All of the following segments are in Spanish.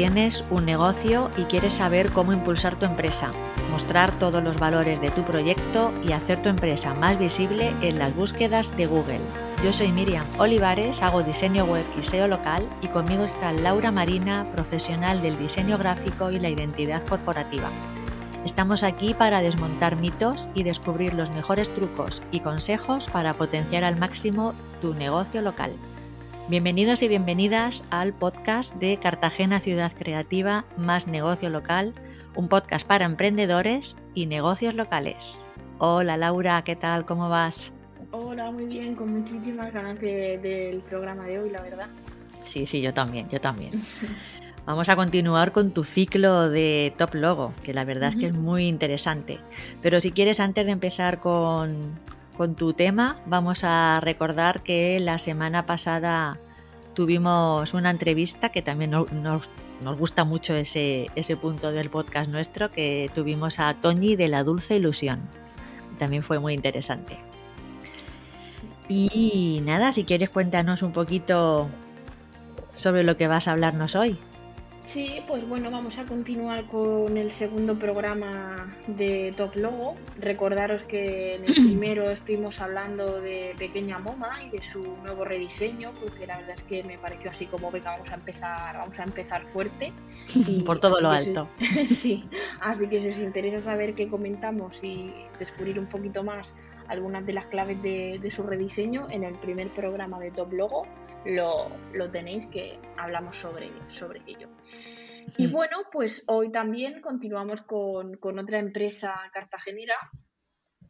Tienes un negocio y quieres saber cómo impulsar tu empresa, mostrar todos los valores de tu proyecto y hacer tu empresa más visible en las búsquedas de Google. Yo soy Miriam Olivares, hago diseño web y SEO local y conmigo está Laura Marina, profesional del diseño gráfico y la identidad corporativa. Estamos aquí para desmontar mitos y descubrir los mejores trucos y consejos para potenciar al máximo tu negocio local. Bienvenidos y bienvenidas al podcast de Cartagena Ciudad Creativa más negocio local, un podcast para emprendedores y negocios locales. Hola Laura, ¿qué tal? ¿Cómo vas? Hola, muy bien, con muchísimas ganas de- del programa de hoy, la verdad. Sí, sí, yo también, yo también. Vamos a continuar con tu ciclo de Top Logo, que la verdad es que es muy interesante. Pero si quieres, antes de empezar con, con tu tema, vamos a recordar que la semana pasada tuvimos una entrevista que también no- nos, nos gusta mucho ese, ese punto del podcast nuestro, que tuvimos a Toñi de la Dulce Ilusión. También fue muy interesante. Y nada, si quieres cuéntanos un poquito sobre lo que vas a hablarnos hoy. Sí, pues bueno, vamos a continuar con el segundo programa de Top Logo. Recordaros que en el primero estuvimos hablando de Pequeña Moma y de su nuevo rediseño, porque la verdad es que me pareció así como, venga, vamos a empezar, vamos a empezar fuerte. Y Por todo lo alto. sí, así que si os interesa saber qué comentamos y descubrir un poquito más algunas de las claves de, de su rediseño, en el primer programa de Top Logo lo, lo tenéis que hablamos sobre, sobre ello. Y Hmm. bueno, pues hoy también continuamos con, con otra empresa cartagenera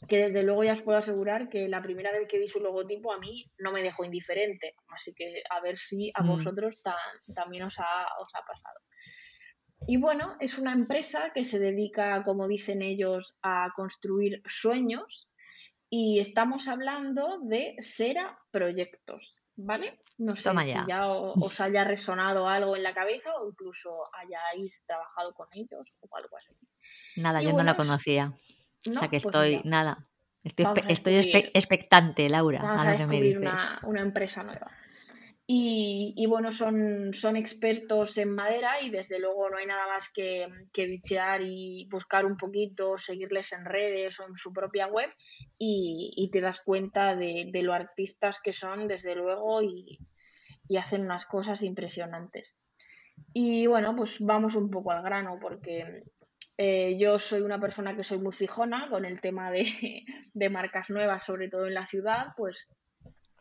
que desde luego ya os puedo asegurar que la primera vez que vi su logotipo a mí no me dejó indiferente. Así que a ver si a Mm. vosotros ta- también os ha, os ha pasado. Y bueno, es una empresa que se dedica, como dicen ellos, a construir sueños y estamos hablando de Sera Proyectos, ¿vale? No sé Toma si ya. os haya resonado algo en la cabeza o incluso hayáis trabajado con ellos o algo así. Nada, Y yo no la conocía. O sea que Pues estoy, mira, nada. Estoy, estoy expectante, Laura, Vamos a a lo que me dices. una, una empresa nueva. Y, bueno, son, son expertos en madera y desde luego no hay nada más que, que bichear y buscar un poquito, seguirles en redes o en su propia web y, y te das cuenta de, de lo artistas que son desde luego y, y hacen unas cosas impresionantes. Y bueno, pues vamos un poco al grano porque eh, yo soy una persona que soy muy fijona con el tema de, de marcas nuevas, sobre todo en la ciudad, pues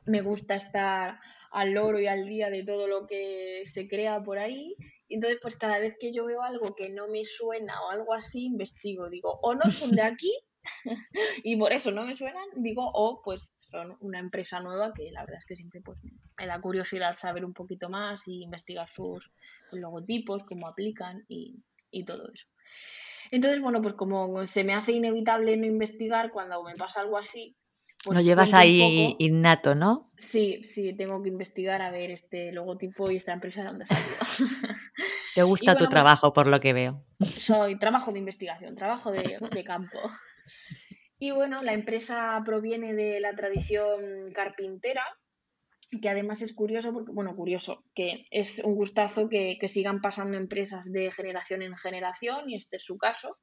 me gusta estar al loro y al día de todo lo que se crea por ahí. Y entonces, pues cada vez que yo veo algo que no me suena o algo así, investigo. Digo, o no son de aquí y por eso no me suenan, digo, o pues son una empresa nueva que la verdad es que siempre pues me da curiosidad saber un poquito más y investigar sus logotipos, cómo aplican y, y todo eso. Entonces, bueno, pues como se me hace inevitable no investigar cuando me pasa algo así, pues Lo llevas ahí innato, ¿no? Sí, sí, tengo que investigar a ver este logotipo y esta empresa de dónde ha salido. Te gusta bueno, tu pues- trabajo, por lo que veo. Soy trabajo de investigación, trabajo de, de campo. Y bueno, la empresa proviene de la tradición carpintera, que además es curioso, porque, bueno, curioso, que es un gustazo que, que sigan pasando empresas de generación en generación, y este es su caso.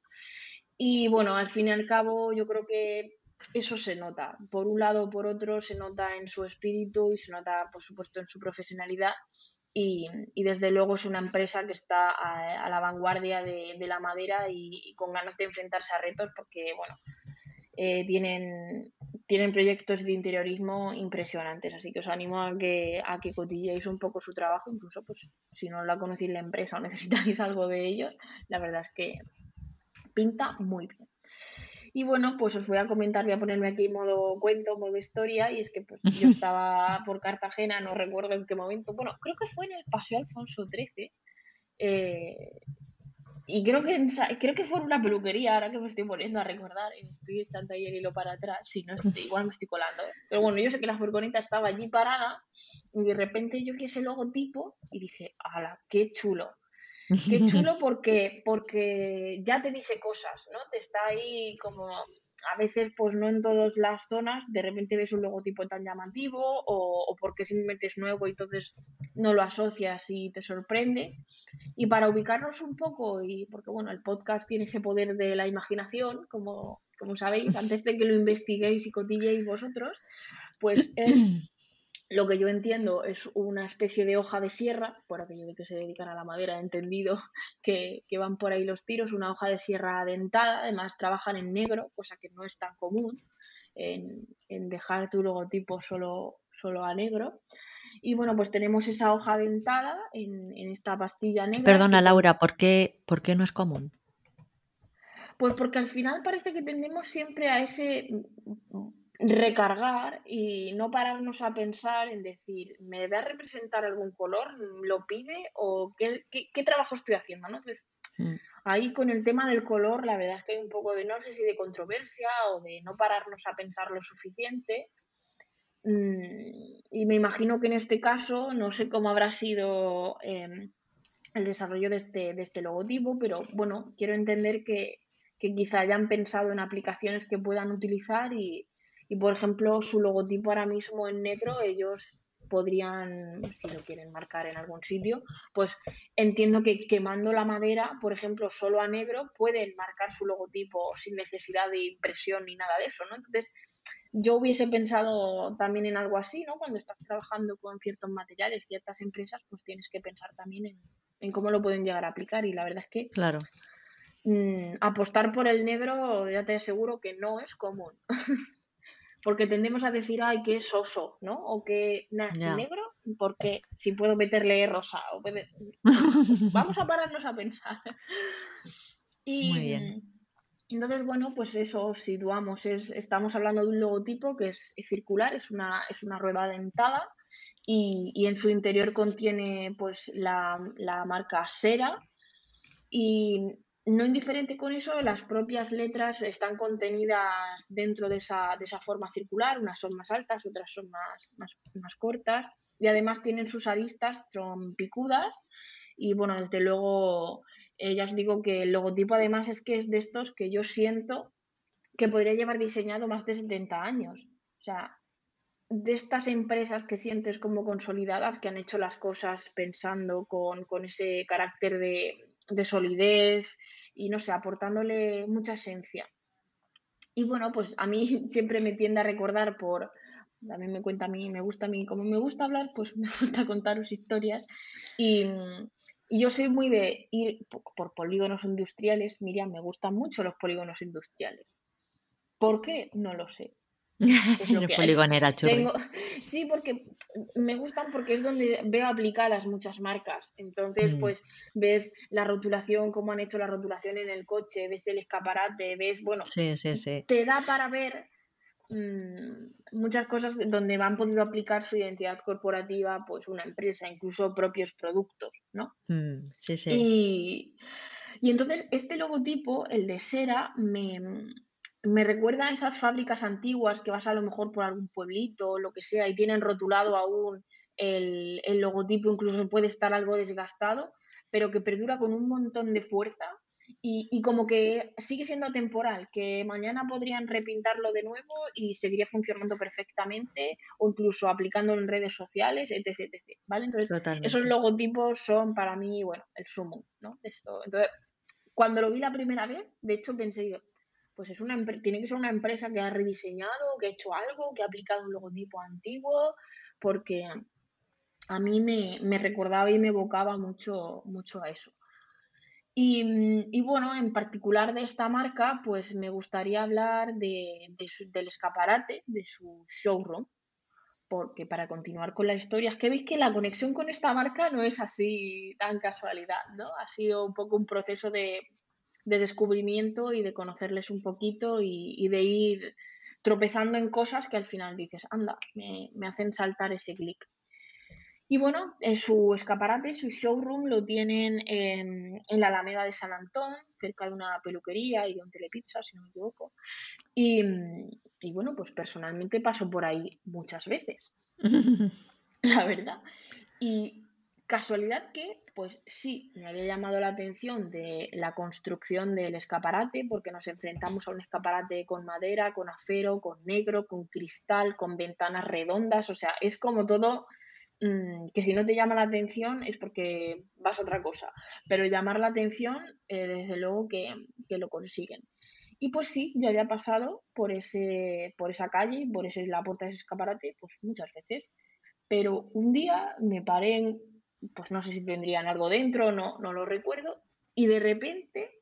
Y bueno, al fin y al cabo, yo creo que eso se nota. Por un lado o por otro, se nota en su espíritu y se nota, por supuesto, en su profesionalidad. Y, y desde luego es una empresa que está a, la vanguardia de, de la madera y, y con ganas de enfrentarse a retos porque, bueno, eh, tienen, tienen proyectos de interiorismo impresionantes, así que os animo a que, a que cotilléis un poco su trabajo, incluso pues si no la conocéis la empresa o necesitáis algo de ellos, la verdad es que pinta muy bien. Y bueno, pues os voy a comentar, voy a ponerme aquí modo cuento, modo historia, y es que pues yo estaba por Cartagena, no recuerdo en qué momento, bueno, creo que fue en el Paseo Alfonso XIII, eh, y creo que, creo que fue una peluquería, ahora que me estoy poniendo a recordar, y me estoy echando ahí el hilo para atrás, si no, igual me estoy colando. ¿eh? Pero bueno, yo sé que la furgoneta estaba allí parada, y de repente yo vi ese logotipo, y dije, ¡hala, qué chulo! Qué chulo porque, porque ya te dice cosas, ¿no? Te está ahí como a veces, pues no en todas las zonas, de repente ves un logotipo tan llamativo o, o, porque simplemente es nuevo y entonces no lo asocias y te sorprende. Y para ubicarnos un poco, y porque bueno, el podcast tiene ese poder de la imaginación, como, como sabéis, antes de que lo investiguéis y cotilléis vosotros, pues es lo que yo entiendo es una especie de hoja de sierra, por aquello de que se dedican a la madera, he entendido que, van por ahí los tiros, una hoja de sierra dentada, además trabajan en negro, cosa que no es tan común en, dejar tu logotipo solo, solo a negro. Y bueno, pues tenemos esa hoja dentada en, esta pastilla negra. Perdona, Laura, ¿por qué, ¿por qué no es común? Pues porque al final parece que tendemos siempre a ese recargar y no pararnos a pensar en decir, ¿me va a representar algún color? ¿Lo pide? ¿O qué, qué, trabajo estoy haciendo? ¿no? Entonces, mm. ahí con el tema del color, la verdad es que hay un poco de, no sé si de controversia o de no pararnos a pensar lo suficiente. Mm, y me imagino que en este caso, no sé cómo habrá sido em, el desarrollo de este, de este logotipo, pero bueno, quiero entender que, que quizá hayan pensado en aplicaciones que puedan utilizar y, y por ejemplo, su logotipo ahora mismo en negro, ellos podrían, si lo quieren marcar en algún sitio, pues entiendo que quemando la madera, por ejemplo, solo a negro, pueden marcar su logotipo sin necesidad de impresión ni nada de eso, ¿no? Entonces, yo hubiese pensado también en algo así, ¿no? Cuando estás trabajando con ciertos materiales, ciertas empresas, pues tienes que pensar también en, en cómo lo pueden llegar a aplicar y la verdad es que claro. Mm, apostar por el negro ya te aseguro que no es común. porque tendemos a decir, ay, que es oso, ¿no? O que negro, porque si puedo meterle rosa. O Vamos a pararnos a pensar. Y, Muy bien. Entonces, bueno, pues eso situamos. Es, estamos hablando de un logotipo que es, circular, es una, es una rueda dentada y, y, en su interior contiene pues la, la marca Sera. Y no indiferente con eso, las propias letras están contenidas dentro de esa, de esa forma circular, unas son más altas, otras son más, más, cortas, y además tienen sus aristas, son picudas, y bueno, desde luego, eh, ya os digo que el logotipo además es que es de estos que yo siento que podría llevar diseñado más de 70 años. O sea, de estas empresas que sientes como consolidadas, que han hecho las cosas pensando con, con ese carácter de, de solidez y no sé, aportándole mucha esencia. Y bueno, pues a mí siempre me tiende a recordar por, también me cuenta a mí, me gusta a mí, como me gusta hablar, pues me gusta contaros historias. Y, y yo soy muy de ir por, polígonos industriales. Miriam, me gustan mucho los polígonos industriales. ¿Por qué? No lo sé. Es lo poligonera Sí, porque me gustan porque es donde veo aplicadas muchas marcas. Entonces, mm. pues ves la rotulación, cómo han hecho la rotulación en el coche, ves el escaparate, ves, bueno, te da para ver mm, muchas cosas donde han podido aplicar su identidad corporativa, pues una empresa, incluso propios productos, ¿no? Mm, sí, sí. Y, y entonces este logotipo, el de Sera, me me recuerda a esas fábricas antiguas que vas a lo mejor por algún pueblito o lo que sea y tienen rotulado aún el, logotipo, incluso puede estar algo desgastado, pero que perdura con un montón de fuerza y, como que sigue siendo atemporal, que mañana podrían repintarlo de nuevo y seguiría funcionando perfectamente o incluso aplicándolo en redes sociales, etc. etc ¿vale? Entonces, esos logotipos son para mí, bueno, el sumo, ¿no? Esto. Entonces, cuando lo vi la primera vez, de hecho pensé, pues es una tiene que ser una empresa que ha rediseñado, que ha hecho algo, que ha aplicado un logotipo antiguo, porque a mí me, recordaba y me evocaba mucho, mucho a eso. Y, bueno, en particular de esta marca, pues me gustaría hablar de, del escaparate, de su showroom, porque para continuar con la historia, es que veis que la conexión con esta marca no es así tan casualidad, ¿no? Ha sido un poco un proceso de, descubrimiento y de conocerles un poquito y, de ir tropezando en cosas que al final dices, anda, me, me hacen saltar ese clic. Y bueno, en su escaparate, su showroom lo tienen en, la Alameda de San Antón, cerca de una peluquería y de un telepizza, si no me equivoco. Y, bueno, pues personalmente paso por ahí muchas veces, la verdad. Y casualidad que, pues sí, me había llamado la atención de la construcción del escaparate, porque nos enfrentamos a un escaparate con madera, con acero, con negro, con cristal, con ventanas redondas, o sea, es como todo Mm, que si no te llama la atención es porque vas a otra cosa, pero llamar la atención, eh, desde luego que, lo consiguen. Y pues sí, yo había pasado por, ese, por esa calle, por ese, la puerta de ese escaparate, pues muchas veces. Pero un día me paré, pues no sé si tendrían algo dentro, no, no lo recuerdo, y de repente,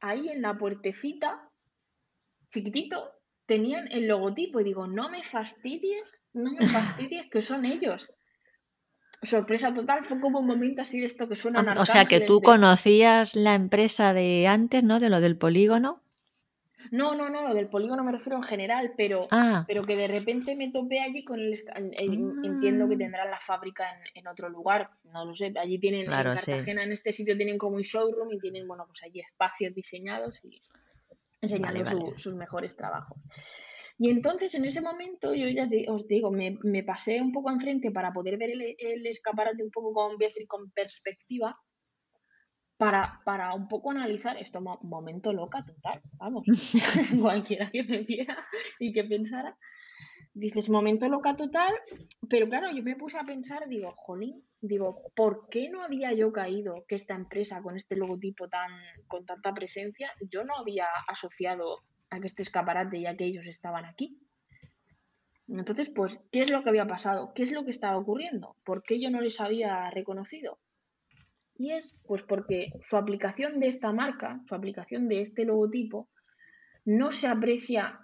ahí en la puertecita, chiquitito, tenían el logotipo y digo, no me fastidies, no me fastidies que son ellos sorpresa total, fue como un momento así de esto que suena. O sea, que tú conocías la empresa de antes, ¿no? De lo del polígono. No, no, no, lo del polígono me refiero en general, pero, ah. pero que de repente me topé allí con el... Entiendo que ah. tendrán la fábrica en, otro lugar, no lo sé, allí tienen, en Cartagena, en este sitio tienen como un showroom y tienen, bueno, pues allí espacios diseñados y enseñando sus mejores trabajos. Y entonces en ese momento yo ya os digo, me, pasé un poco enfrente para poder ver el, escaparate un poco con, decir, con perspectiva, para, para, un poco analizar esto, momento loca total, vamos, cualquiera que me viera y que pensara, dices, momento loca total, pero claro, yo me puse a pensar, digo, jolín, digo, ¿por qué no había yo caído que esta empresa con este logotipo tan, con tanta presencia, yo no había asociado a que este escaparate ya que ellos estaban aquí. Entonces, pues, ¿qué es lo que había pasado? ¿Qué es lo que estaba ocurriendo? ¿Por qué yo no les había reconocido? Y es pues porque su aplicación de esta marca, su aplicación de este logotipo, no se aprecia,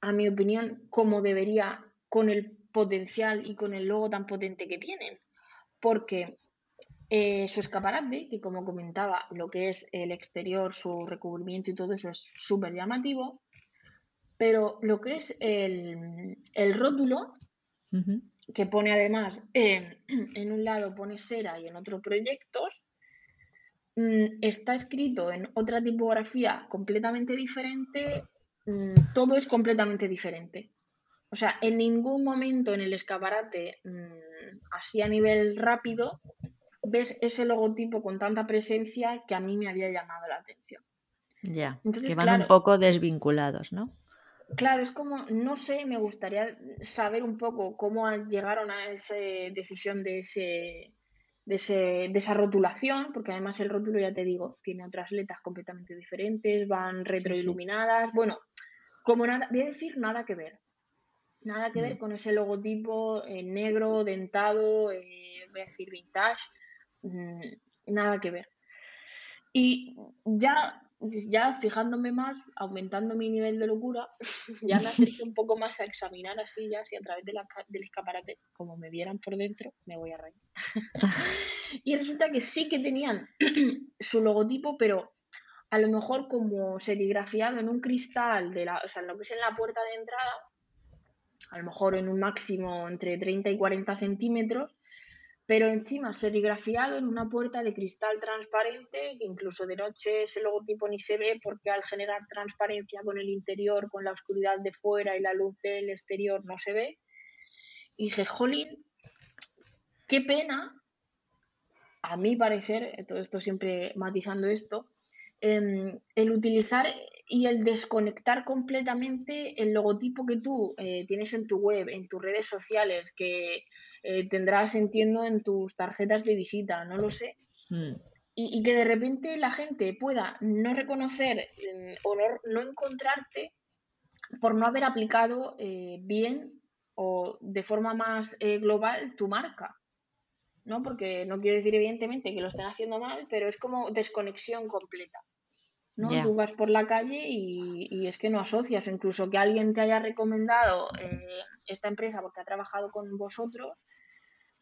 a mi opinión, como debería con el potencial y con el logo tan potente que tienen. Porque eh, su escaparate, que como comentaba, lo que es el exterior, su recubrimiento y todo eso es súper llamativo, pero lo que es el, rótulo, que pone además, en un lado pone Sera y en otro proyectos, mm, está escrito en otra tipografía completamente diferente, mm, todo es completamente diferente. O sea, en ningún momento en el escaparate, mm, así a nivel rápido, ves ese logotipo con tanta presencia que a mí me había llamado la atención. Ya, que van un poco desvinculados, ¿no? Claro, es como, no sé, me gustaría saber un poco cómo llegaron a esa decisión de, ese, de, ese, de esa rotulación, porque además el rótulo, ya te digo, tiene otras letras completamente diferentes, van retroiluminadas, bueno, como nada, voy a decir nada que ver, nada que ver mm. con ese logotipo eh, negro, dentado, eh, voy a decir vintage, Mm, nada que ver. Y ya, ya fijándome más, aumentando mi nivel de locura, ya me acerqué un poco más a examinar así, ya así a través de la, del escaparate, como me vieran por dentro, me voy a reír. y resulta que sí que tenían su logotipo, pero a lo mejor como serigrafiado en un cristal, de la, o sea, en lo que es en la puerta de entrada, a lo mejor en un máximo entre 30 y 40 centímetros, pero encima serigrafiado en una puerta de cristal transparente, que incluso de noche ese logotipo ni se ve porque al generar transparencia con el interior, con la oscuridad de fuera y la luz del exterior no se ve. Y dije, jolín, qué pena, a mi parecer, todo esto siempre matizando esto, em, el utilizar y el desconectar completamente el logotipo que tú eh, tienes en tu web, en tus redes sociales, que eh, tendrás, entiendo, en tus tarjetas de visita, no lo sé. Hmm. Y, que de repente la gente pueda no reconocer o no, encontrarte por no haber aplicado eh, bien o de forma más eh, global tu marca. ¿no? Porque no quiero decir evidentemente que lo estén haciendo mal, pero es como desconexión completa. ¿no? Ya. Tú vas por la calle y, y es que no asocias, incluso que alguien te haya recomendado eh, esta empresa porque ha trabajado con vosotros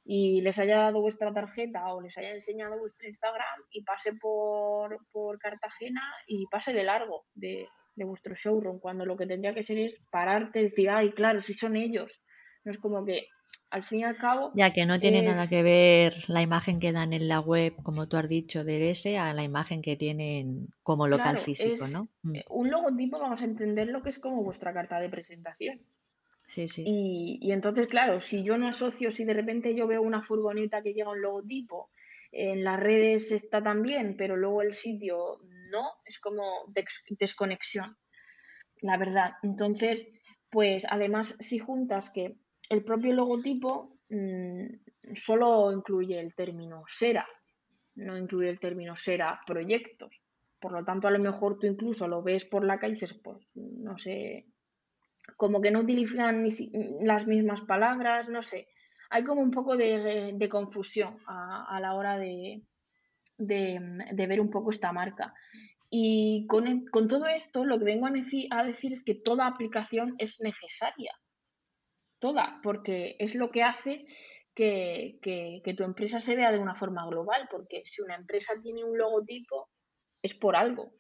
y les haya dado vuestra tarjeta o les haya enseñado vuestro Instagram y pase por, por Cartagena y pase de largo de, de vuestro showroom, cuando lo que tendría que ser es pararte y decir, ay, claro, si son ellos. No es como que al fin y al cabo Ya que no tiene nada que ver la imagen que dan en la web, como tú has dicho, de ese, a la imagen que tienen como local Claro, físico, ¿no? Mm, un logotipo vamos a entender lo que es como vuestra carta de presentación. Sí, sí. Y, y entonces, claro, si yo no asocio, si de repente yo veo una furgoneta que llega un logotipo, en las redes está también, pero luego el sitio no, es como desconexión, la verdad. Entonces, pues además, si juntas que el propio logotipo mm, solo incluye el término SERA, no incluye el término SERA proyectos. Por lo tanto, a lo mejor tú incluso lo ves por la calle y dices, pues, no sé, como que no utilizan las mismas palabras, no sé. Hay como un poco de, confusión a, la hora de, ver un poco esta marca. Y con, el- con todo esto, lo que vengo a decir, a decir es que toda aplicación es necesaria. Toda, porque es lo que hace que- que tu empresa se vea de una forma global. Porque si una empresa tiene un logotipo, es por algo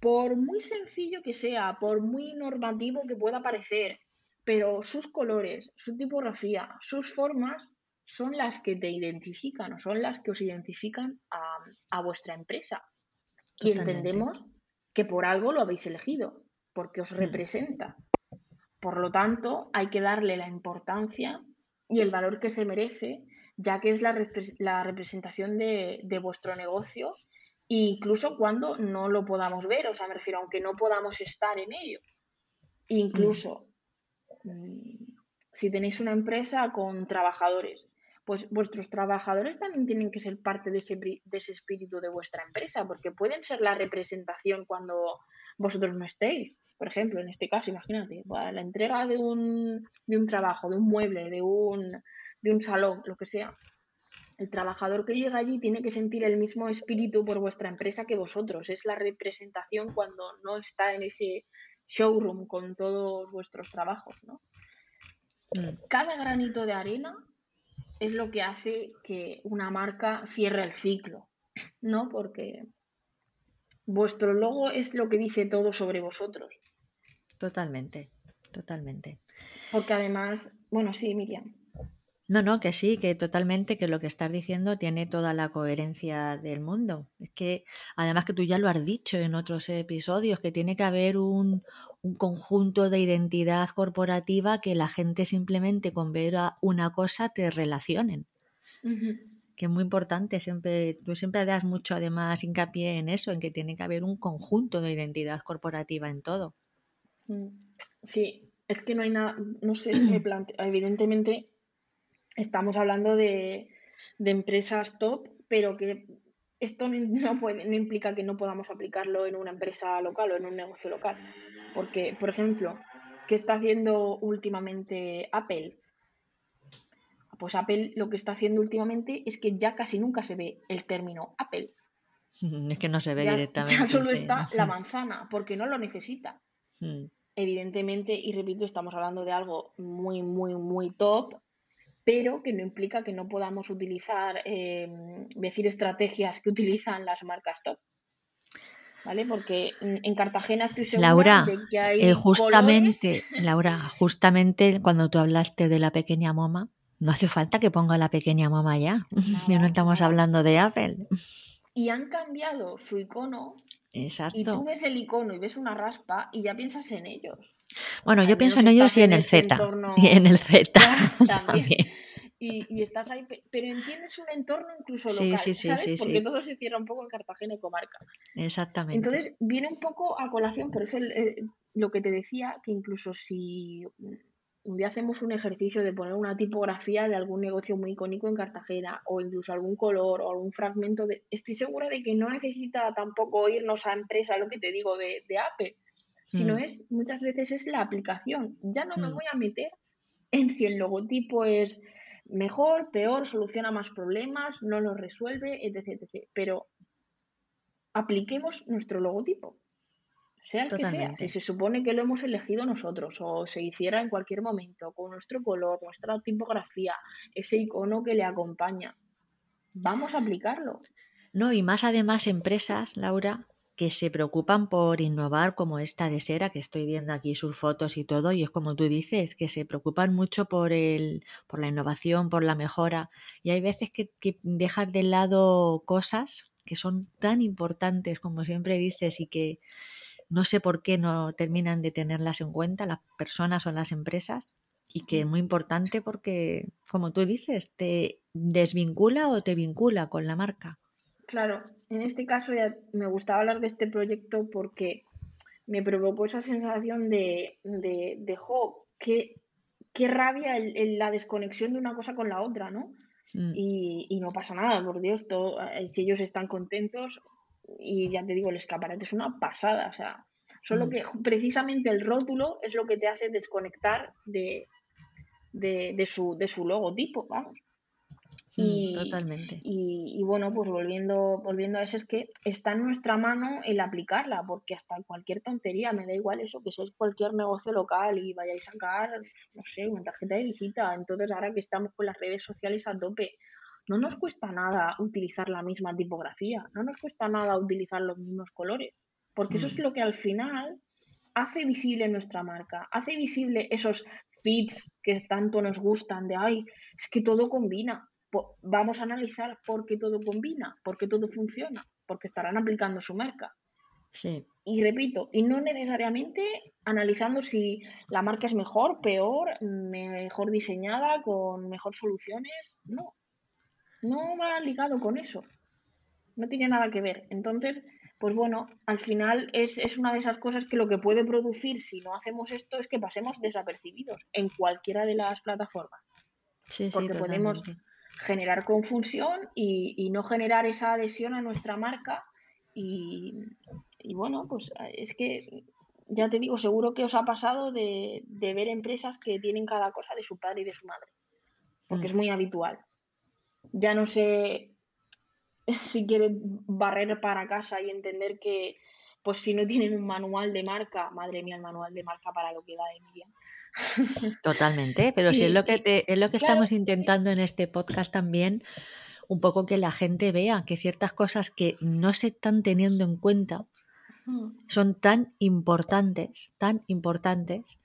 por muy sencillo que sea, por muy normativo que pueda parecer, pero sus colores, su tipografía, sus formas son las que te identifican o son las que os identifican a, a vuestra empresa. Y entendemos que por algo lo habéis elegido, porque os Mm. representa. Por lo tanto, hay que darle la importancia y el valor que se merece, ya que es la, la representación de, de vuestro negocio, incluso cuando no lo podamos ver, o sea, me refiero, aunque no podamos estar en ello. Incluso mm, si tenéis una empresa con trabajadores, pues vuestros trabajadores también tienen que ser parte de ese, de ese espíritu de vuestra empresa, porque pueden ser la representación cuando vosotros no estéis. Por ejemplo, en este caso, imagínate, para la entrega de un, de un trabajo, de un mueble, de un, de un salón, lo que sea. El trabajador que llega allí tiene que sentir el mismo espíritu por vuestra empresa que vosotros. Es la representación cuando no está en ese showroom con todos vuestros trabajos, ¿no? Mm, Cada granito de arena es lo que hace que una marca cierre el ciclo, ¿no? Porque vuestro logo es lo que dice todo sobre vosotros. Totalmente, totalmente. Porque además, bueno, sí, Miriam. No, no, que sí, que totalmente, que lo que estás diciendo tiene toda la coherencia del mundo. Es que, además que tú ya lo has dicho en otros episodios, que tiene que haber un, un conjunto de identidad corporativa que la gente simplemente con ver a una cosa te relacionen. Que es muy importante, siempre, tú siempre das mucho además hincapié en eso, en que tiene que haber un conjunto de identidad corporativa en todo. Mm, Sí, es que no hay nada, no sé, me plante- evidentemente estamos hablando de, de empresas top, pero que esto no, puede, no implica que no podamos aplicarlo en una empresa local o en un negocio local. Porque, por ejemplo, ¿qué está haciendo últimamente Apple? Pues Apple lo que está haciendo últimamente es que ya casi nunca se ve el término Apple. Es que no se ve Ya, directamente. ya solo sí, está ¿no? la manzana, porque no lo necesita Mm, evidentemente, y repito, estamos hablando de algo muy, muy, muy top, pero que no implica que no podamos utilizar, eh, decir, estrategias que utilizan las marcas top. ¿Vale? Porque en Cartagena estoy segura Laura, de que hay Eh, colores- justamente, Laura, justamente cuando tú hablaste de la pequeña moma, no hace falta que ponga la pequeña moma ya. Ya no estamos hablando de Apple. y han cambiado su icono y tú Exacto. ves el icono y ves una raspa y ya piensas en ellos. Bueno, yo pienso en ellos y en el Z. entorno- Y en el Z también. Y, y estás ahí, pe- pero entiendes un entorno incluso local, sí, sí, ¿sabes? sí, Porque todo se cierra un poco en Cartagena y comarca. Exactamente. Entonces viene un poco a colación, pero es el- el- lo que te decía, que incluso si un día hacemos un ejercicio de poner una tipografía de algún negocio muy icónico en Cartagena, o incluso algún color o algún fragmento, de, estoy segura de que no necesita tampoco irnos a empresa, lo que te digo, de, de Apple, sino Mm. es, muchas veces es la aplicación. Ya no me Mm. voy a meter en si el logotipo es mejor, peor, soluciona más problemas, no los resuelve, etc, etc. Pero apliquemos nuestro logotipo, sea el que sea. Si se supone que lo hemos elegido nosotros o se hiciera en cualquier momento con nuestro color, nuestra tipografía, ese icono que le acompaña, vamos a aplicarlo. No, y más además empresas, Laura, que se preocupan por innovar como esta de Sera, que estoy viendo aquí sus fotos y todo, y es como tú dices, que se preocupan mucho por el, por la innovación, por la mejora, y hay veces que, que dejan de lado cosas que son tan importantes, como siempre dices, y que no sé por qué no terminan de tenerlas en cuenta las personas o las empresas, y que es muy importante porque, como tú dices, te desvincula o te vincula con la marca. Claro, en este caso ya me gustaba hablar de este proyecto porque me provocó esa sensación de, de, de jo, qué, qué rabia el, la desconexión de una cosa con la otra, ¿no? Mm. Y, y, no pasa nada, por Dios, todo, eh, si ellos están contentos, y ya te digo, el escaparate es una pasada, o sea, solo mm. que precisamente el rótulo es lo que te hace desconectar de, de, de, su, de su logotipo, vamos. Mm, y, Totalmente. Y, bueno, pues volviendo, volviendo a eso, es que está en nuestra mano el aplicarla, porque hasta cualquier tontería, me da igual eso, que seáis cualquier negocio local y vayáis a sacar, no sé, una tarjeta de visita. Entonces, ahora que estamos con las redes sociales a tope, no nos cuesta nada utilizar la misma tipografía, no nos cuesta nada utilizar los mismos colores, porque eso es mm. lo que al final hace visible nuestra marca, hace visible esos feeds que tanto nos gustan de, ay, es que todo combina vamos a analizar por qué todo combina, por qué todo funciona, porque estarán aplicando su marca. Sí. Y repito, y no necesariamente analizando si la marca es mejor, peor, mejor diseñada, con mejor soluciones. No, no va ligado con eso. No tiene nada que ver. Entonces, pues bueno, al final es, es, una de esas cosas que lo que puede producir si no hacemos esto es que pasemos desapercibidos en cualquiera de las plataformas. Sí, porque podemos generar confusión y, no generar esa adhesión a nuestra marca. Y, bueno, pues es que ya te digo, seguro que os ha pasado de, ver empresas que tienen cada cosa de su padre y de su madre, porque es muy habitual. Ya no sé si quieren barrer para casa y entender que, pues si no tienen un manual de marca, madre mía, el manual de marca para lo que da Emilia. Totalmente, pero si es lo que, es lo que estamos intentando en este podcast también, un poco que la gente vea que ciertas cosas que no se están teniendo en cuenta son tan importantes, tan importantes,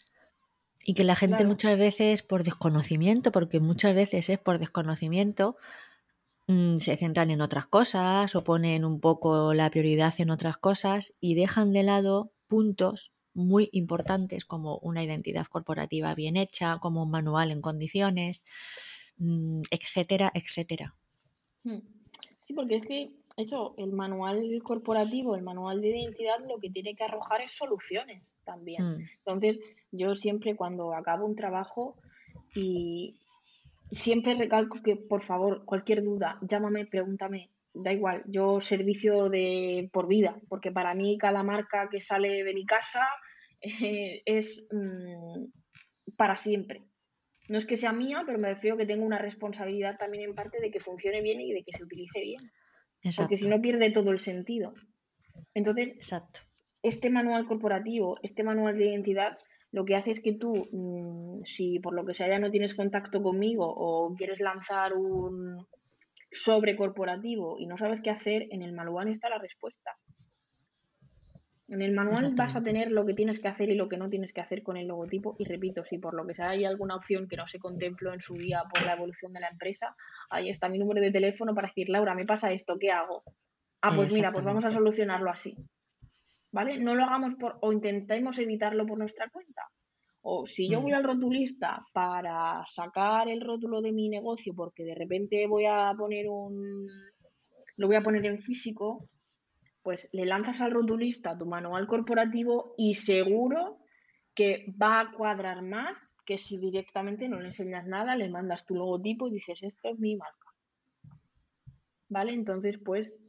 y que la gente muchas veces por desconocimiento, porque muchas veces es por desconocimiento, mm, se centran en otras cosas o ponen un poco la prioridad en otras cosas y dejan de lado puntos muy importantes como una identidad corporativa bien hecha, como un manual en condiciones, mm, etcétera, etcétera. Hmm. Sí, porque es que eso, el manual corporativo, el manual de identidad, lo que tiene que arrojar es soluciones también. Hmm. Entonces, yo siempre cuando acabo un trabajo y siempre recalco que, por favor, cualquier duda, llámame, pregúntame, da igual, yo servicio de por vida, porque para mí cada marca que sale de mi casa eh, es mm, para siempre. No es que sea mía, pero me refiero que tengo una responsabilidad también en parte de que funcione bien y de que se utilice bien. Porque si no pierde todo el sentido. Entonces, Exacto. este manual corporativo, este manual de identidad, lo que hace es que tú, mm, si por lo que sea ya no tienes contacto conmigo o quieres lanzar un, sobre corporativo y no sabes qué hacer, en el manual está la respuesta. En el manual vas a tener lo que tienes que hacer y lo que no tienes que hacer con el logotipo. Y repito, si por lo que sea hay alguna opción que no se contempló en su día por la evolución de la empresa, ahí está mi número de teléfono para decir, Laura, me pasa esto, ¿qué hago? Ah, pues mira, pues vamos a solucionarlo así. ¿Vale? No lo hagamos por, o intentemos evitarlo por nuestra cuenta. O si yo voy mm. al rotulista para sacar el rótulo de mi negocio porque de repente voy a poner un... lo voy a poner en físico, pues le lanzas al rotulista tu manual corporativo y seguro que va a cuadrar más que si directamente no le enseñas nada, le mandas tu logotipo y dices, esto es mi marca. ¿Vale? Entonces, pues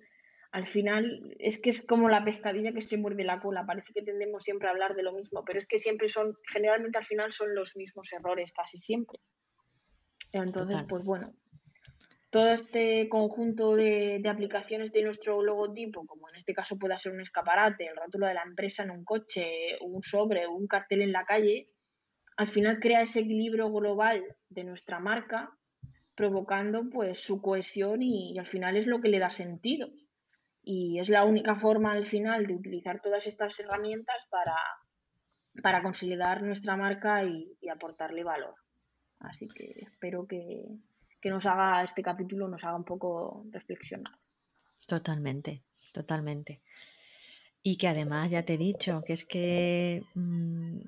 al final es que es como la pescadilla que se muerde la cola. Parece que tendemos siempre a hablar de lo mismo, pero es que siempre son, generalmente al final son los mismos errores, casi siempre. Entonces, Total. pues bueno, todo este conjunto de, de aplicaciones de nuestro logotipo, como en este caso pueda ser un escaparate, el rótulo de la empresa en un coche, un sobre, un cartel en la calle, al final crea ese equilibrio global de nuestra marca, provocando pues su cohesión y, y al final es lo que le da sentido. Y es la única forma al final de utilizar todas estas herramientas para, para consolidar nuestra marca y, aportarle valor. Así que espero que, que nos haga este capítulo, nos haga un poco reflexionar. Totalmente, totalmente. Y que además ya te he dicho que es que mm,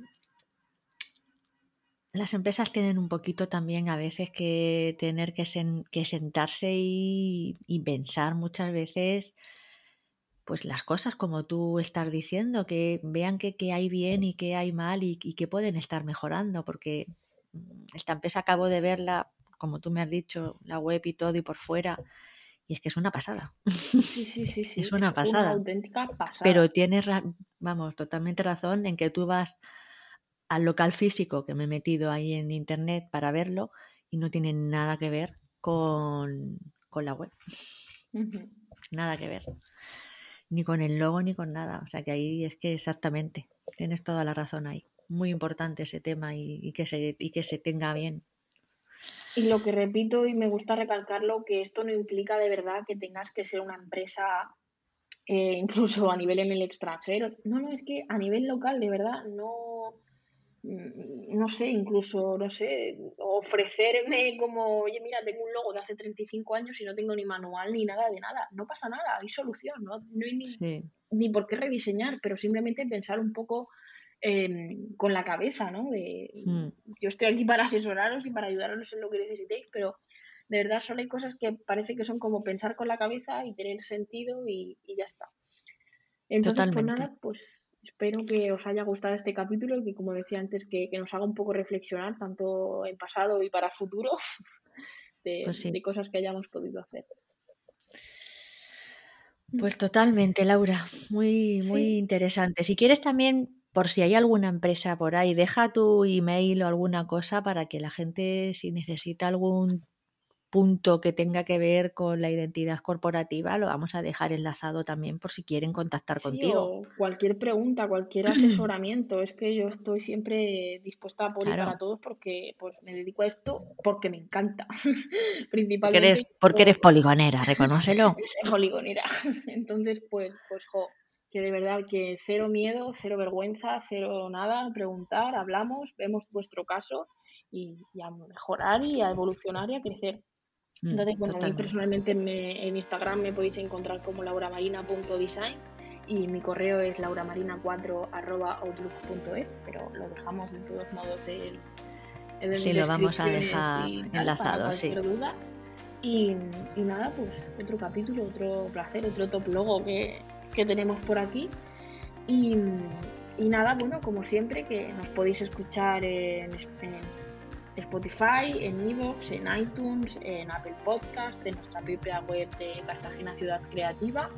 las empresas tienen un poquito también a veces que tener que, sen- que sentarse y pensar muchas veces pues las cosas como tú estás diciendo, que vean que, que hay bien y que hay mal y, y que pueden estar mejorando, porque mm, esta empresa acabo de verla, como tú me has dicho, la web y todo y por fuera, y es que es una pasada. Sí, sí, sí, sí. Es una Una pasada. auténtica pasada. Pero tienes, ra- vamos, totalmente razón en que tú vas al local físico que me he metido ahí en internet para verlo y no tiene nada que ver con, con la web, nada que ver. Ni con el logo ni con nada. O sea que ahí es que exactamente, tienes toda la razón ahí. Muy importante ese tema y, que, se, y que se tenga bien. Y lo que repito y me gusta recalcarlo, que esto no implica de verdad que tengas que ser una empresa eh, incluso a nivel en el extranjero. No, no, es que a nivel local, de verdad, no, no sé, incluso, no sé, ofrecerme como, oye, mira, tengo un logo de hace 35 años y no tengo ni manual ni nada de nada. No pasa nada, hay solución, no, no hay ni, Sí, ni por qué rediseñar, pero simplemente pensar un poco eh, con la cabeza, ¿no? De, Mm. yo estoy aquí para asesoraros y para ayudaros en lo que necesitéis, pero de verdad solo hay cosas que parece que son como pensar con la cabeza y tener sentido y, y ya está. Entonces, pues nada, pues espero que os haya gustado este capítulo y que, como decía antes, que, que nos haga un poco reflexionar, tanto en pasado y para futuro, de, Pues sí. de cosas que hayamos podido hacer. Pues totalmente, Laura. Muy, muy Sí. interesante. Si quieres también, por si hay alguna empresa por ahí, deja tu email o alguna cosa para que la gente, si necesita algún punto que tenga que ver con la identidad corporativa, lo vamos a dejar enlazado también por si quieren contactar Sí, contigo. o cualquier pregunta, cualquier asesoramiento. Es que yo estoy siempre dispuesta a por Claro. para todos porque pues me dedico a esto porque me encanta. Porque Principalmente eres, porque eres poligonera, reconócelo. poligonera. Entonces, pues, pues, jo, que de verdad que cero miedo, cero vergüenza, cero nada, preguntar, hablamos, vemos vuestro caso y, y a mejorar y a evolucionar y a crecer. Mm, Entonces, bueno, a mí totalmente. personalmente me- en Instagram me podéis encontrar como lauramarina.design y mi correo es lauramarina4.outlook.es, pero lo dejamos de todos modos en, en Sí, lo vamos a dejar y enlazado, sí. duda. Y, y nada, pues otro capítulo, otro placer, otro top logo que, que tenemos por aquí. Y, y nada, bueno, como siempre, que nos podéis escuchar en, en Spotify, en Evox, en iTunes, en Apple Podcast, en nuestra propia web de Cartagena Ciudad Creativa.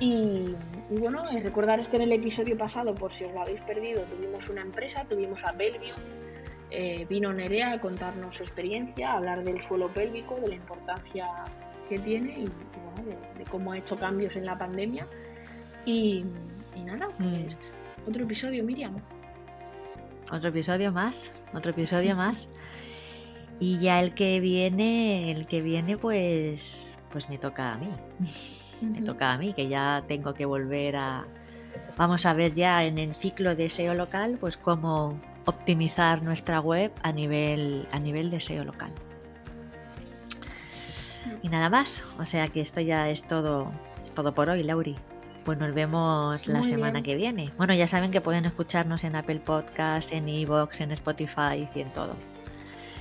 Y, y bueno, recordaros que en el episodio pasado, por si os lo habéis perdido, tuvimos una empresa, tuvimos a Belvio, eh, vino Nerea a contarnos su experiencia, a hablar del suelo pélvico, de la importancia que tiene y, y bueno, de, de cómo ha hecho cambios en la pandemia. Y, y nada, Mm. pues otro episodio, Miriam. Otro episodio más, otro episodio más. Y ya el que viene, el que viene, pues, pues me toca a mí. Me toca a mí, que ya tengo que volver a. Vamos a ver ya en el ciclo de SEO local, pues cómo optimizar nuestra web a nivel, a nivel de SEO local. Y nada más. O sea que esto ya es todo, es todo por hoy, Lauri. Pues nos vemos la Muy semana bien. que viene. Bueno, ya saben que pueden escucharnos en Apple Podcast, en Evox, en Spotify y en todo.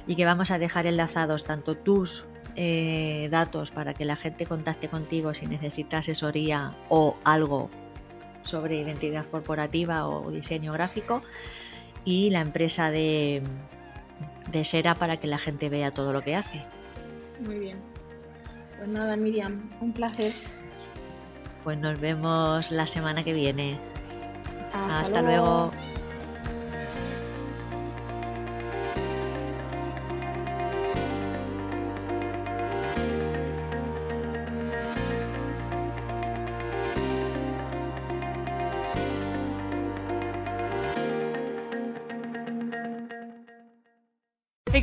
Y que vamos a dejar enlazados tanto tus eh, datos para que la gente contacte contigo si necesita asesoría o algo sobre identidad corporativa o diseño gráfico y la empresa de, de Sera para que la gente vea todo lo que hace. Muy bien. Pues nada, Miriam, un placer. Pues nos vemos la semana que viene. Hasta, Hasta luego.